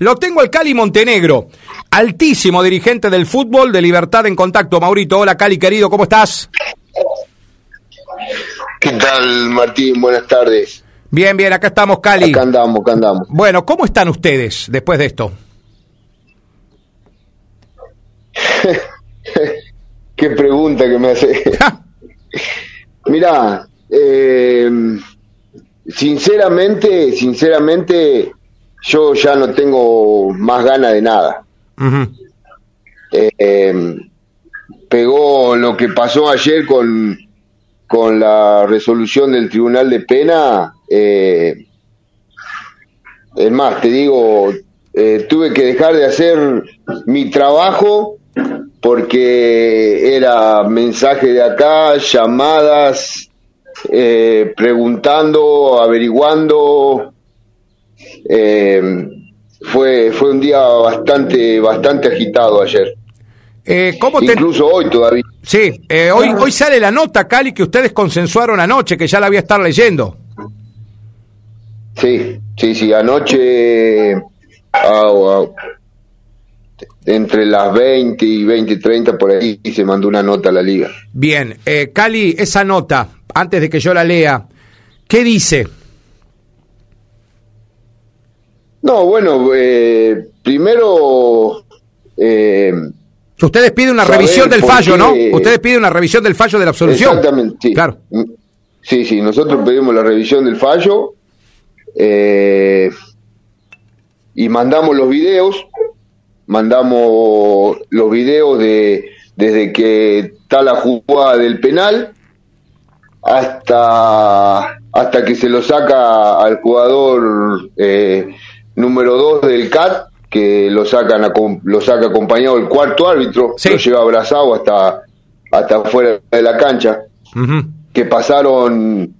Lo tengo al Cali Montenegro, altísimo dirigente del fútbol de Libertad en Contacto. Maurito, hola Cali querido, ¿cómo estás? ¿Qué tal, Martín? Buenas tardes. Bien, bien, acá estamos, Cali. Acá andamos, acá andamos. Bueno, ¿cómo están ustedes después de esto? Qué pregunta que me hace. Mirá, eh, sinceramente, sinceramente, yo ya no tengo más ganas de nada. Eh, eh, pegó lo que pasó ayer con, con la resolución del Tribunal de Pena. es más, te digo, tuve que dejar de hacer mi trabajo porque era mensaje de acá, llamadas, eh, preguntando, averiguando. Eh, fue, fue un día bastante, bastante agitado ayer. Eh, ¿cómo Incluso hoy todavía. Sí, hoy, hoy sale la nota, Cali, que ustedes consensuaron anoche, que ya la voy a estar leyendo. Sí, sí, sí, anoche entre las 20 y 20 y 30 por ahí se mandó una nota a la liga. Bien, eh, Cali, esa nota, antes de que yo la lea, ¿qué dice? No, bueno, eh, primero... Eh, Ustedes piden una revisión del fallo, ¿no? Ustedes piden una revisión del fallo de la absolución. Exactamente, sí. Claro. Sí, sí, nosotros pedimos la revisión del fallo eh, y mandamos los videos mandamos los videos de desde que está la jugada del penal hasta hasta que se lo saca al jugador eh, número 2 del CAT que lo sacan lo saca acompañado el cuarto árbitro lo lleva abrazado hasta hasta fuera de la cancha que pasaron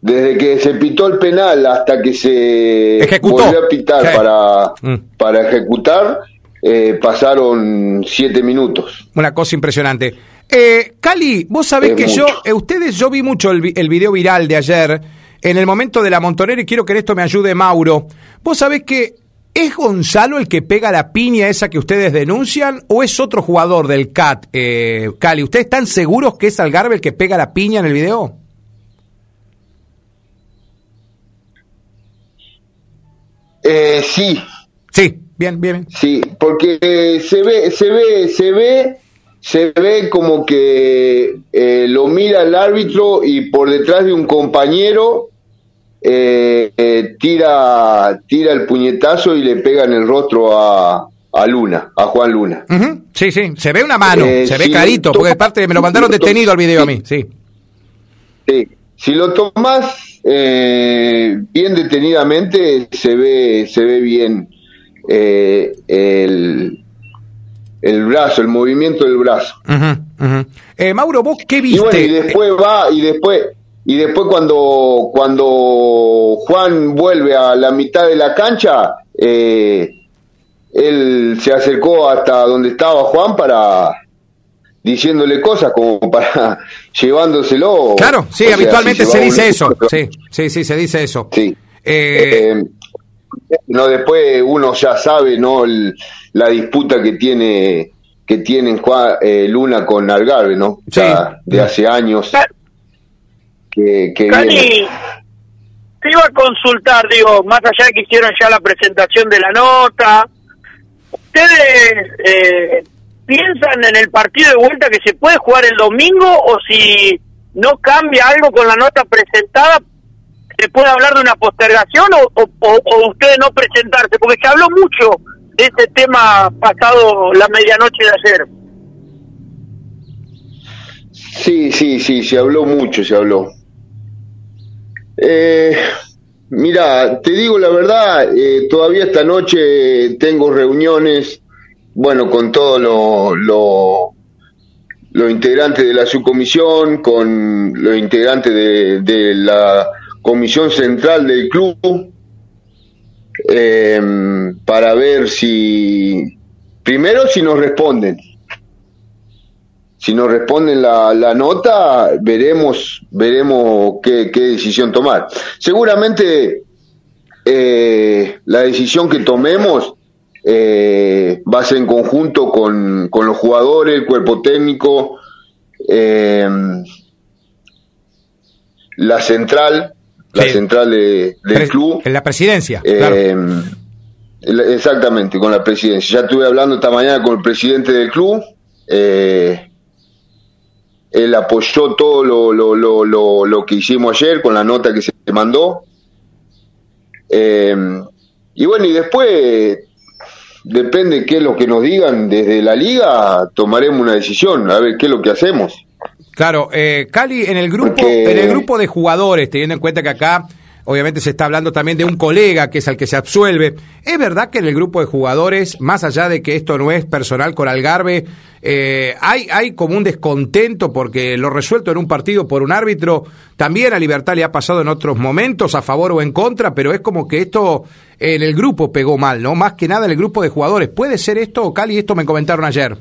desde que se pitó el penal hasta que se volvió a pitar para, mm. para ejecutar eh, pasaron siete minutos. Una cosa impresionante. Eh, Cali, vos sabés que yo, eh, ustedes, yo vi mucho el, el, video viral de ayer, en el momento de la montonera, y quiero que en esto me ayude Mauro. Vos sabés que ¿Es Gonzalo el que pega la piña esa que ustedes denuncian o es otro jugador del CAT, eh, Cali? ¿Ustedes están seguros que es Algarve el que pega la piña en el video? Eh, sí. Sí, Bien, bien. Sí, porque se ve, se ve, se ve, se ve como que eh, lo mira el árbitro y por detrás de un compañero eh, eh, tira, tira el puñetazo y le pega en el rostro a, a Luna, a Juan Luna. Sí, sí, se ve una mano, se ve carito, porque parte me lo mandaron detenido al video a mí, sí. Sí, si lo tomas bien detenidamente se ve, se ve bien eh, el, el brazo, el movimiento del brazo. Eh, Mauro, ¿vos qué viste? Y, después va, y después, y después cuando, cuando Juan vuelve a la mitad de la cancha, eh, él se acercó hasta donde estaba Juan para diciéndole cosas como para llevándoselo. Claro, sí, habitualmente se dice eso. Sí, sí, sí, se dice eso. Sí. Eh, no después uno ya sabe no la disputa que tiene que tienen Juan, eh, Luna con Algarve no de hace años. Que, que te iba a consultar digo más allá de que hicieron ya la presentación de la nota ustedes eh, piensan en el partido de vuelta que se puede jugar el domingo o si no cambia algo con la nota presentada ¿se puede hablar de una postergación o, o, ustedes no presentarse? Porque se habló mucho de este tema pasado la medianoche de ayer. Sí, sí, sí, se habló mucho, se habló. Eh, mira, te digo la verdad, eh, todavía esta noche tengo reuniones, bueno, con todos los lo, lo integrantes de la subcomisión, con los integrantes de la comisión central del club eh, para ver si, primero si nos responden. Si nos responden la, la nota, veremos, veremos qué, decisión tomar. Seguramente eh, la decisión que tomemos eh, va a ser en conjunto con, con los jugadores, el cuerpo técnico, eh, la central, la central del club. En la presidencia. Eh, exactamente, con la presidencia. Ya estuve hablando esta mañana con el presidente del club. Eh, él apoyó todo lo, lo, lo, lo, que hicimos ayer con la nota que se mandó. Eh, y bueno, y después, depende qué es lo que nos digan desde la liga, tomaremos una decisión, a ver qué es lo que hacemos. Claro, eh, Cali, en el grupo, en el grupo de jugadores, teniendo en cuenta que acá obviamente se está hablando también de un colega que es al que se absuelve. ¿Es verdad que en el grupo de jugadores, más allá de que esto no es personal con Algarve, eh, hay, hay como un descontento porque lo resuelto en un partido por un árbitro, también a Libertad le ha pasado en otros momentos, a favor o en contra, pero es como que esto en el grupo pegó mal, ¿no? Más que nada en el grupo de jugadores. ¿Puede ser esto, Cali? Esto me comentaron ayer.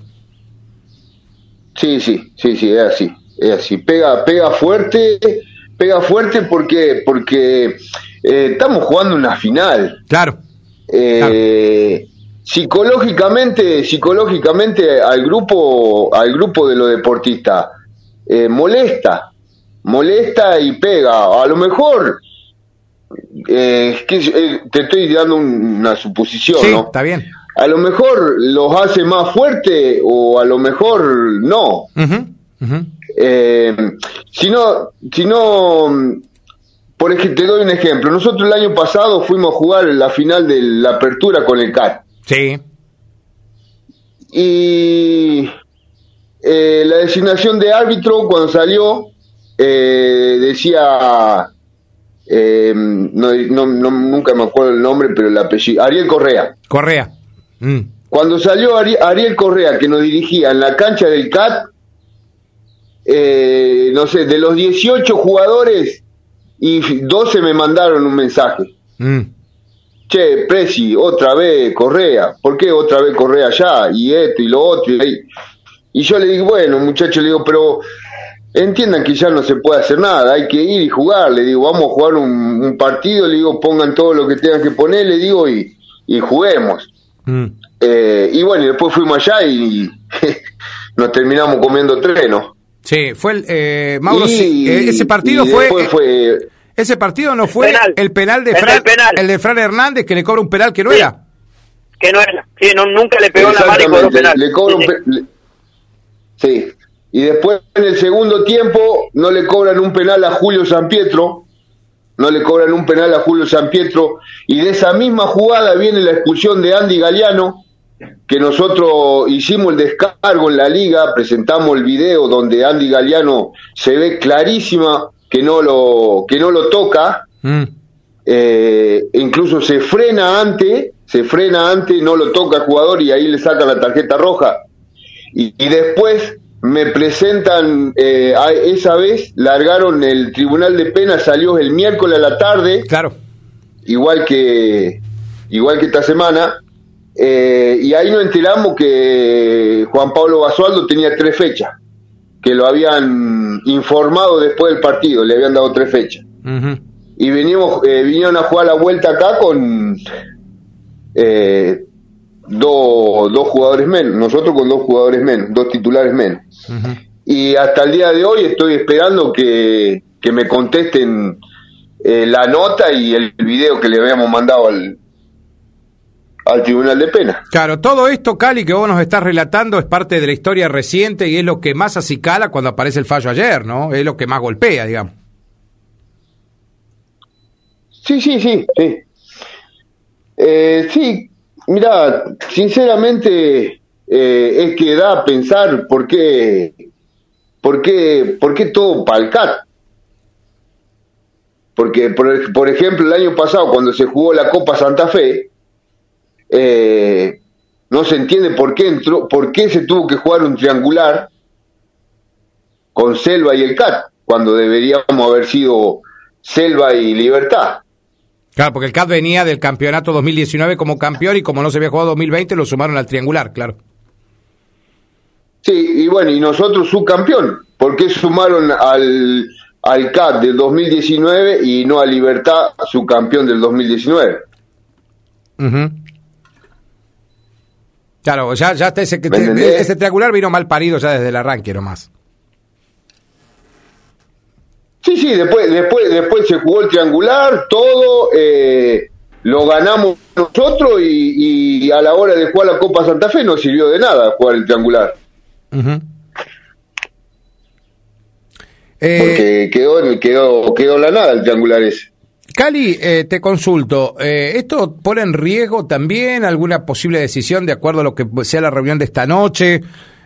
Sí, sí, sí, sí, es así, es así. Pega, pega fuerte pega fuerte porque porque eh, estamos jugando una final. Claro. Eh, psicológicamente, psicológicamente al grupo, al grupo de los deportistas eh, molesta, molesta y pega. A lo mejor que, te estoy dando una suposición, sí, ¿no? Está bien. A lo mejor los hace más fuerte o a lo mejor no. Eh, si no, si no, por ejemplo, te doy un ejemplo. Nosotros el año pasado fuimos a jugar la final de la apertura con el CAT. Sí. Y eh, la designación de árbitro cuando salió eh, decía, no, nunca me acuerdo el nombre, pero el apellido, Ariel Correa. Correa. Mm. Cuando salió Ariel Correa, que nos dirigía en la cancha del CAT, eh, no sé, de los 18 jugadores y 12 me mandaron un mensaje. Mm. Che, Presi, otra vez Correa, ¿por qué otra vez Correa ya? Y esto y lo otro. Y, y yo le digo, bueno, muchachos, le digo, pero entiendan que ya no se puede hacer nada, hay que ir y jugar, le digo, vamos a jugar un, partido, le digo, pongan todo lo que tengan que poner, le digo, y, y juguemos. Mm. Eh, y bueno, y después fuimos allá y, y nos terminamos comiendo trenos. Sí, fue el. Eh, Mauro, eh, ese partido fue, Ese partido no fue el penal de Fran, el, de Fran Hernández que le cobra un penal que no era. Que no era. Sí, nunca le pegó la mano y cobró penal. Le cobra un sí. Y después en el segundo tiempo no le cobran un penal a Julio San Pietro. No le cobran un penal a Julio San Pietro. Y de esa misma jugada viene la expulsión de Andy Galeano que nosotros hicimos el descargo en la liga, presentamos el video donde Andy Galeano se ve clarísima que no lo, que no lo toca, mm. eh, incluso se frena antes, se frena antes, no lo toca el jugador y ahí le saca la tarjeta roja. Y, después me presentan, eh, esa vez largaron el tribunal de pena, salió el miércoles a la tarde, claro. igual que, igual que esta semana, eh, y ahí nos enteramos que Juan Pablo Basualdo tenía tres fechas, que lo habían informado después del partido, le habían dado tres fechas. Y venimos, eh, vinieron a jugar la vuelta acá con eh, dos, dos jugadores menos, nosotros con dos jugadores menos, dos titulares menos. Y hasta el día de hoy estoy esperando que, que me contesten la nota y el video que le habíamos mandado al, al Tribunal de Pena. Claro, todo esto, Cali, que vos nos estás relatando es parte de la historia reciente y es lo que más acicala cuando aparece el fallo ayer, ¿no? Es lo que más golpea, digamos. Sí, sí, sí, sí. Eh, sí, mira, sinceramente eh, es que da a pensar por qué, por qué, por qué todo palcat. Porque, por, por ejemplo, el año pasado, cuando se jugó la Copa Santa Fe, eh, no se entiende por qué entró, por qué se tuvo que jugar un triangular con Selva y el CAT, cuando deberíamos haber sido Selva y Libertad. Claro, porque el CAT venía del campeonato 2019 como campeón y como no se había jugado 2020 lo sumaron al triangular, claro. Sí, y bueno, y nosotros subcampeón, ¿por qué sumaron al, al CAT del 2019 y no a Libertad, su campeón del 2019. Claro, ya, ya ese, ese triangular vino mal parido ya desde el arranque nomás. Sí, sí, después, después, después se jugó el triangular, todo, eh, lo ganamos nosotros y, a la hora de jugar la Copa Santa Fe no sirvió de nada jugar el triangular. Eh, Porque quedó, quedó, quedó la nada el triangular ese. Cali, eh, te consulto, ¿esto pone en riesgo también alguna posible decisión de acuerdo a lo que sea la reunión de esta noche?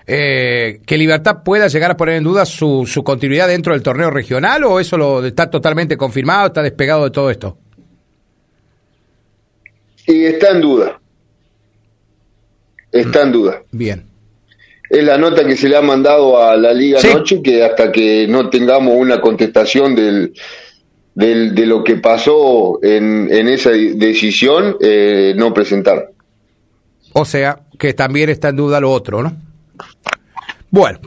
eh, que Libertad pueda llegar a poner en duda su, su continuidad dentro del torneo regional o eso lo está totalmente confirmado, está despegado de todo esto? Y está en duda. Está en duda. Bien. Es la nota que se le ha mandado a la Liga anoche, que hasta que no tengamos una contestación del, del de lo que pasó en, en esa decisión, eh, no presentar. O sea, que también está en duda lo otro, ¿no? Bueno,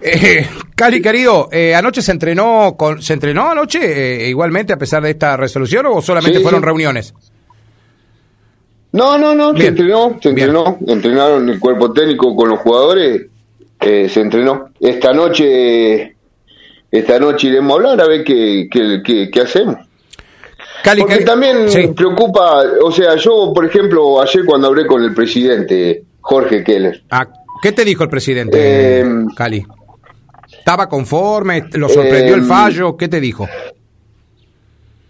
eh, Cali querido, eh, anoche se entrenó con, se entrenó anoche eh, igualmente a pesar de esta resolución o solamente fueron reuniones. No, no, no, se entrenó, se entrenó, entrenaron el cuerpo técnico con los jugadores, eh, se entrenó. Esta noche, esta noche iremos a hablar a ver qué, qué, qué, hacemos. Cali, Porque también preocupa, o sea, yo, por ejemplo, ayer cuando hablé con el presidente Jorge Keller, ah, ¿Qué te dijo el presidente, eh, Cali? ¿Estaba conforme? ¿Lo sorprendió el eh, fallo? ¿Qué te dijo?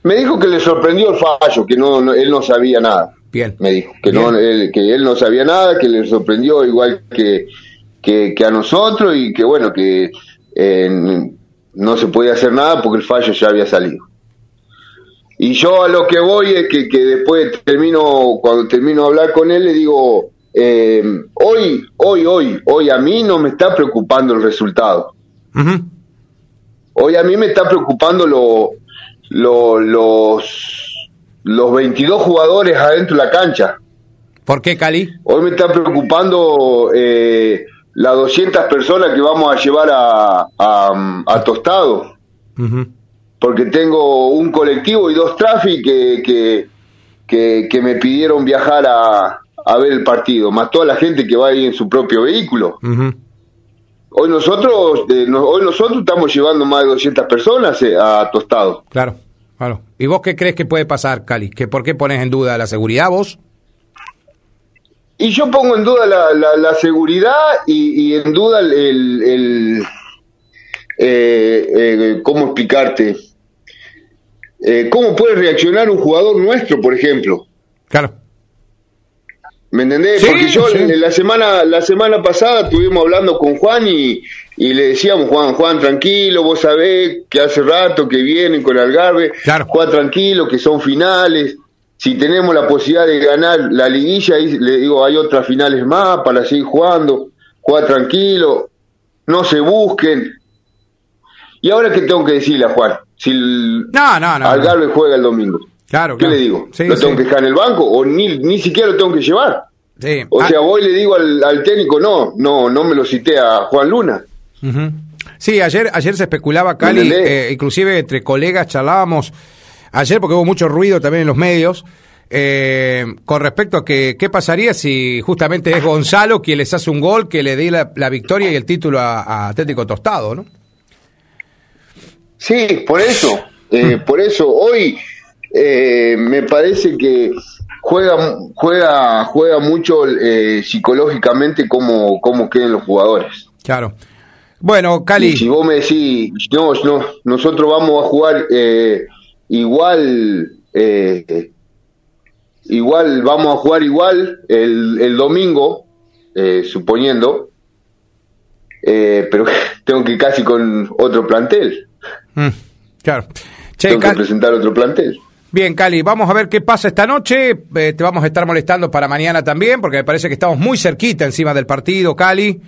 Me dijo que le sorprendió el fallo, que no, él no sabía nada. Bien. Me dijo que, No, él, que él no sabía nada, que le sorprendió igual que, que, a nosotros y que bueno, que eh, no se podía hacer nada porque el fallo ya había salido. Y yo a lo que voy es que, que después termino, cuando termino de hablar con él, le digo, eh, hoy, hoy, hoy, hoy a mí no me está preocupando el resultado. Hoy a mí me está preocupando lo, los, los 22 jugadores adentro de la cancha. ¿Por qué, Cali? Hoy me está preocupando eh, las 200 personas que vamos a llevar a, a, Tostado. Porque tengo un colectivo y dos tráficos que, que, que me pidieron viajar a, a ver el partido, más toda la gente que va ahí en su propio vehículo. Hoy nosotros eh, hoy nosotros estamos llevando más de 200 personas eh, a Tostado. Claro, claro. ¿Y vos qué crees que puede pasar, Cali? ¿Que ¿Por qué pones en duda la seguridad vos? Y yo pongo en duda la, la, seguridad y, en duda el... el, eh, ¿Cómo explicarte? ¿Cómo puede reaccionar un jugador nuestro, por ejemplo? Claro. ¿Me entendés? Porque yo la semana la semana pasada estuvimos hablando con Juan y, y, le decíamos, Juan, Juan, tranquilo, vos sabés que hace rato que vienen con Algarve, Juan, tranquilo, que son finales. Si tenemos la posibilidad de ganar la liguilla, y le digo, hay otras finales más para seguir jugando. Juan, tranquilo, no se busquen. ¿Y ahora qué tengo que decirle a Juan? Si el Algarve juega el domingo. Claro, ¿Qué le digo? ¿Lo tengo que dejar en el banco o ni, ni siquiera lo tengo que llevar? Sí. O sea, ah. voy y le digo al, técnico, no, no, no me lo cité a Juan Luna. Sí, ayer, ayer se especulaba, Cali, eh, inclusive entre colegas charlábamos, ayer porque hubo mucho ruido también en los medios, eh, con respecto a que qué pasaría si justamente es Gonzalo quien les hace un gol que le dé la, victoria y el título a, Atlético Tostado, ¿no? Sí, por eso, eh, por eso hoy eh, me parece que juega juega juega mucho psicológicamente cómo, cómo queden los jugadores. Claro. Bueno, Cali. si vos me decís, no, no, nosotros vamos a jugar eh, igual, eh, igual, vamos a jugar igual el, el domingo, suponiendo, pero tengo que ir casi con otro plantel. Mm, claro. tengo que presentar otro plantel. Bien, Cali, vamos a ver qué pasa esta noche. Eh, te vamos a estar molestando para mañana también, porque me parece que estamos muy cerquita encima del partido, Cali.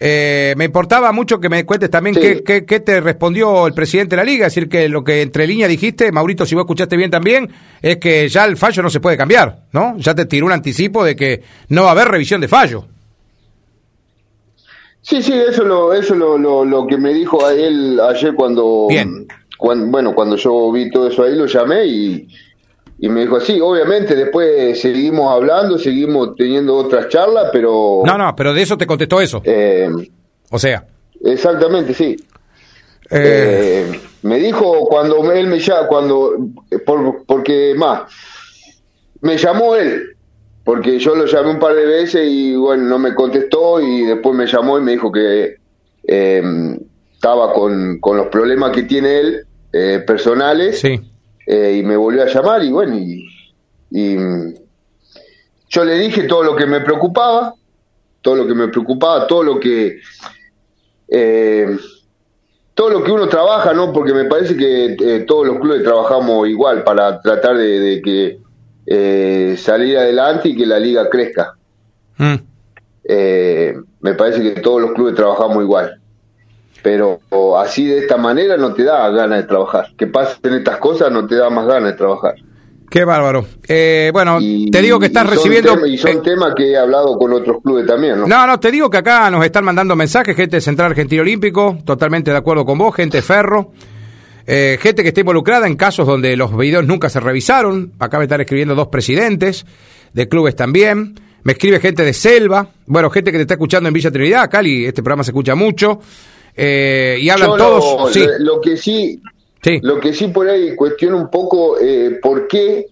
Eh, me importaba mucho que me cuentes también qué, qué, te respondió el presidente de la liga, es decir, que lo que entre líneas dijiste, Maurito, si vos escuchaste bien también, es que ya el fallo no se puede cambiar, ¿no? Ya te tiró un anticipo de que no va a haber revisión de fallo. Sí, sí, eso lo, eso lo, lo, que me dijo a él ayer cuando, bueno, cuando yo vi todo eso ahí, lo llamé y, y me dijo así, obviamente después seguimos hablando, seguimos teniendo otras charlas, pero... No, no, pero de eso te contestó eso. Eh, o sea. Exactamente, sí. Eh. Eh, me dijo cuando él me llama, cuando, por, porque más, me llamó él, porque yo lo llamé un par de veces y bueno, no me contestó y después me llamó y me dijo que estaba con, con, los problemas que tiene él personales. Sí eh, y me volvió a llamar y bueno, y, yo le dije todo lo que me preocupaba, todo lo que me preocupaba, todo lo que... Eh, todo lo que uno trabaja, ¿no? Porque me parece que eh, todos los clubes trabajamos igual para tratar de, que salir adelante y que la liga crezca. Mm. me parece que todos los clubes trabajamos igual pero así de esta manera no te da ganas de trabajar. Que pasen estas cosas no te da más ganas de trabajar. Qué bárbaro. Eh, bueno, te digo que estás recibiendo... y son temas que he hablado con otros clubes también, ¿no? No, no, te digo que acá nos están mandando mensajes, gente de Central Argentino Olímpico, totalmente de acuerdo con vos, gente Ferro, eh, gente que está involucrada en casos donde los videos nunca se revisaron. Acá me están escribiendo dos presidentes de clubes también. Me escribe gente de Selva, bueno, gente que te está escuchando en Villa Trinidad, Cali, este programa se escucha mucho. Eh, y hablan todos. Lo, que sí, lo que sí por ahí cuestiona un poco eh, por qué,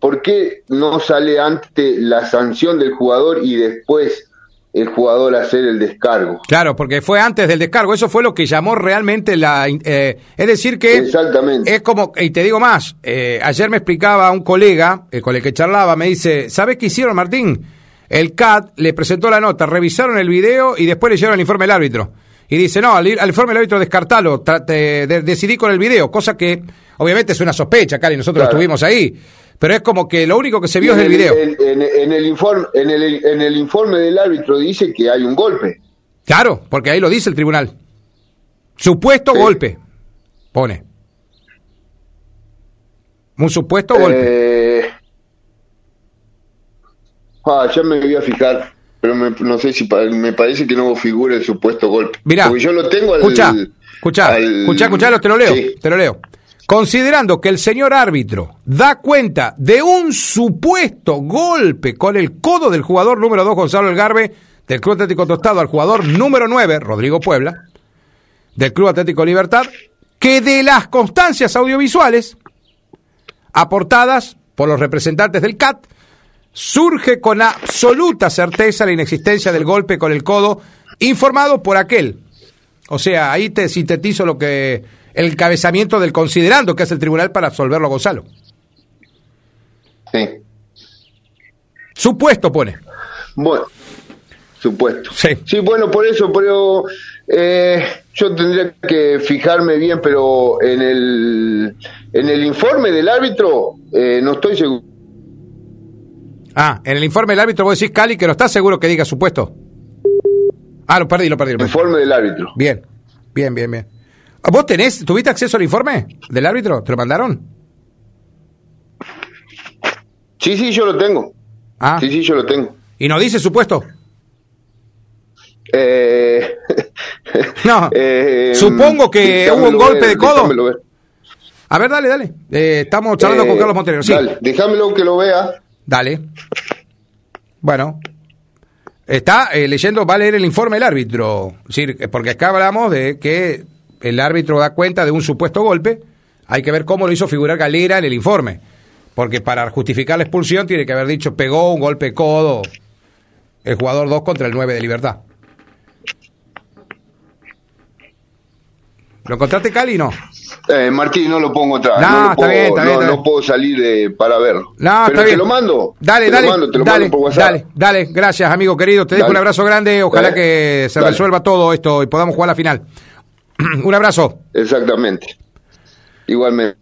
por qué no sale antes la sanción del jugador y después el jugador hacer el descargo. Claro, porque fue antes del descargo. Eso fue lo que llamó realmente la. Eh, es decir, que. Exactamente. Es como. Y te digo más. ayer me explicaba un colega con el que charlaba, me dice: ¿Sabes qué hicieron, Martín? El CAT le presentó la nota, revisaron el video y después le llevaron el informe del árbitro y dice, no, al, informe del árbitro descartalo, decidí con el video, cosa que obviamente es una sospecha, Cali, nosotros estuvimos ahí, pero es como que lo único que se vio es el, video. En, el informe, en, el, en el informe del árbitro dice que hay un golpe. Claro, porque ahí lo dice el tribunal. Supuesto golpe, pone. Un supuesto golpe. Eh, ah, ya me voy a fijar pero no sé si me parece que no figura el supuesto golpe. Mira, porque yo lo tengo al, escucha, escucha, escucha, te lo leo, te lo leo. Considerando que el señor árbitro da cuenta de un supuesto golpe con el codo del jugador número 2, Gonzalo Elgarbe, del Club Atlético Tostado, al jugador número 9, Rodrigo Puebla, del Club Atlético Libertad, que de las constancias audiovisuales aportadas por los representantes del CAT, surge con absoluta certeza la inexistencia del golpe con el codo informado por aquel. O sea, ahí te sintetizo lo que el encabezamiento del considerando que hace el tribunal para absolverlo a Gonzalo. Sí. Supuesto pone. Bueno, supuesto. Sí. Sí, bueno, por eso, pero eh, yo tendría que fijarme bien, pero en el, en el informe del árbitro eh, no estoy seguro Ah, en el informe del árbitro vos decís, Cali, que no estás seguro que diga supuesto. Ah, lo perdí, lo perdí. Informe del árbitro. Bien, bien, bien, bien. ¿Vos tenés, tuviste acceso al informe del árbitro? ¿Te lo mandaron? Sí, sí, yo lo tengo. Ah. Sí, sí, yo lo tengo. ¿Y no dice supuesto? Eh... no. Eh, Supongo que hubo un golpe de codo. A ver, dale, dale. Eh, estamos charlando con eh, Carlos Montenegro. Sí. Dale, déjamelo que lo vea. Dale. Bueno. Está eh, leyendo, va a leer el informe del árbitro. porque acá hablamos de que el árbitro da cuenta de un supuesto golpe. Hay que ver cómo lo hizo figurar Galera en el informe. Porque para justificar la expulsión tiene que haber dicho pegó un golpe codo el jugador 2 contra el 9 de Libertad. ¿Lo encontraste, Cali, no? Eh, Martín, no lo pongo atrás. No, está, bien, está, bien, no, puedo salir para verlo. No, Pero te lo mando. Dale, dale. dale, Dale, dale, gracias, amigo querido. Te dejo un abrazo grande. Ojalá que se resuelva todo esto y podamos jugar la final. un abrazo. Exactamente. Igualmente.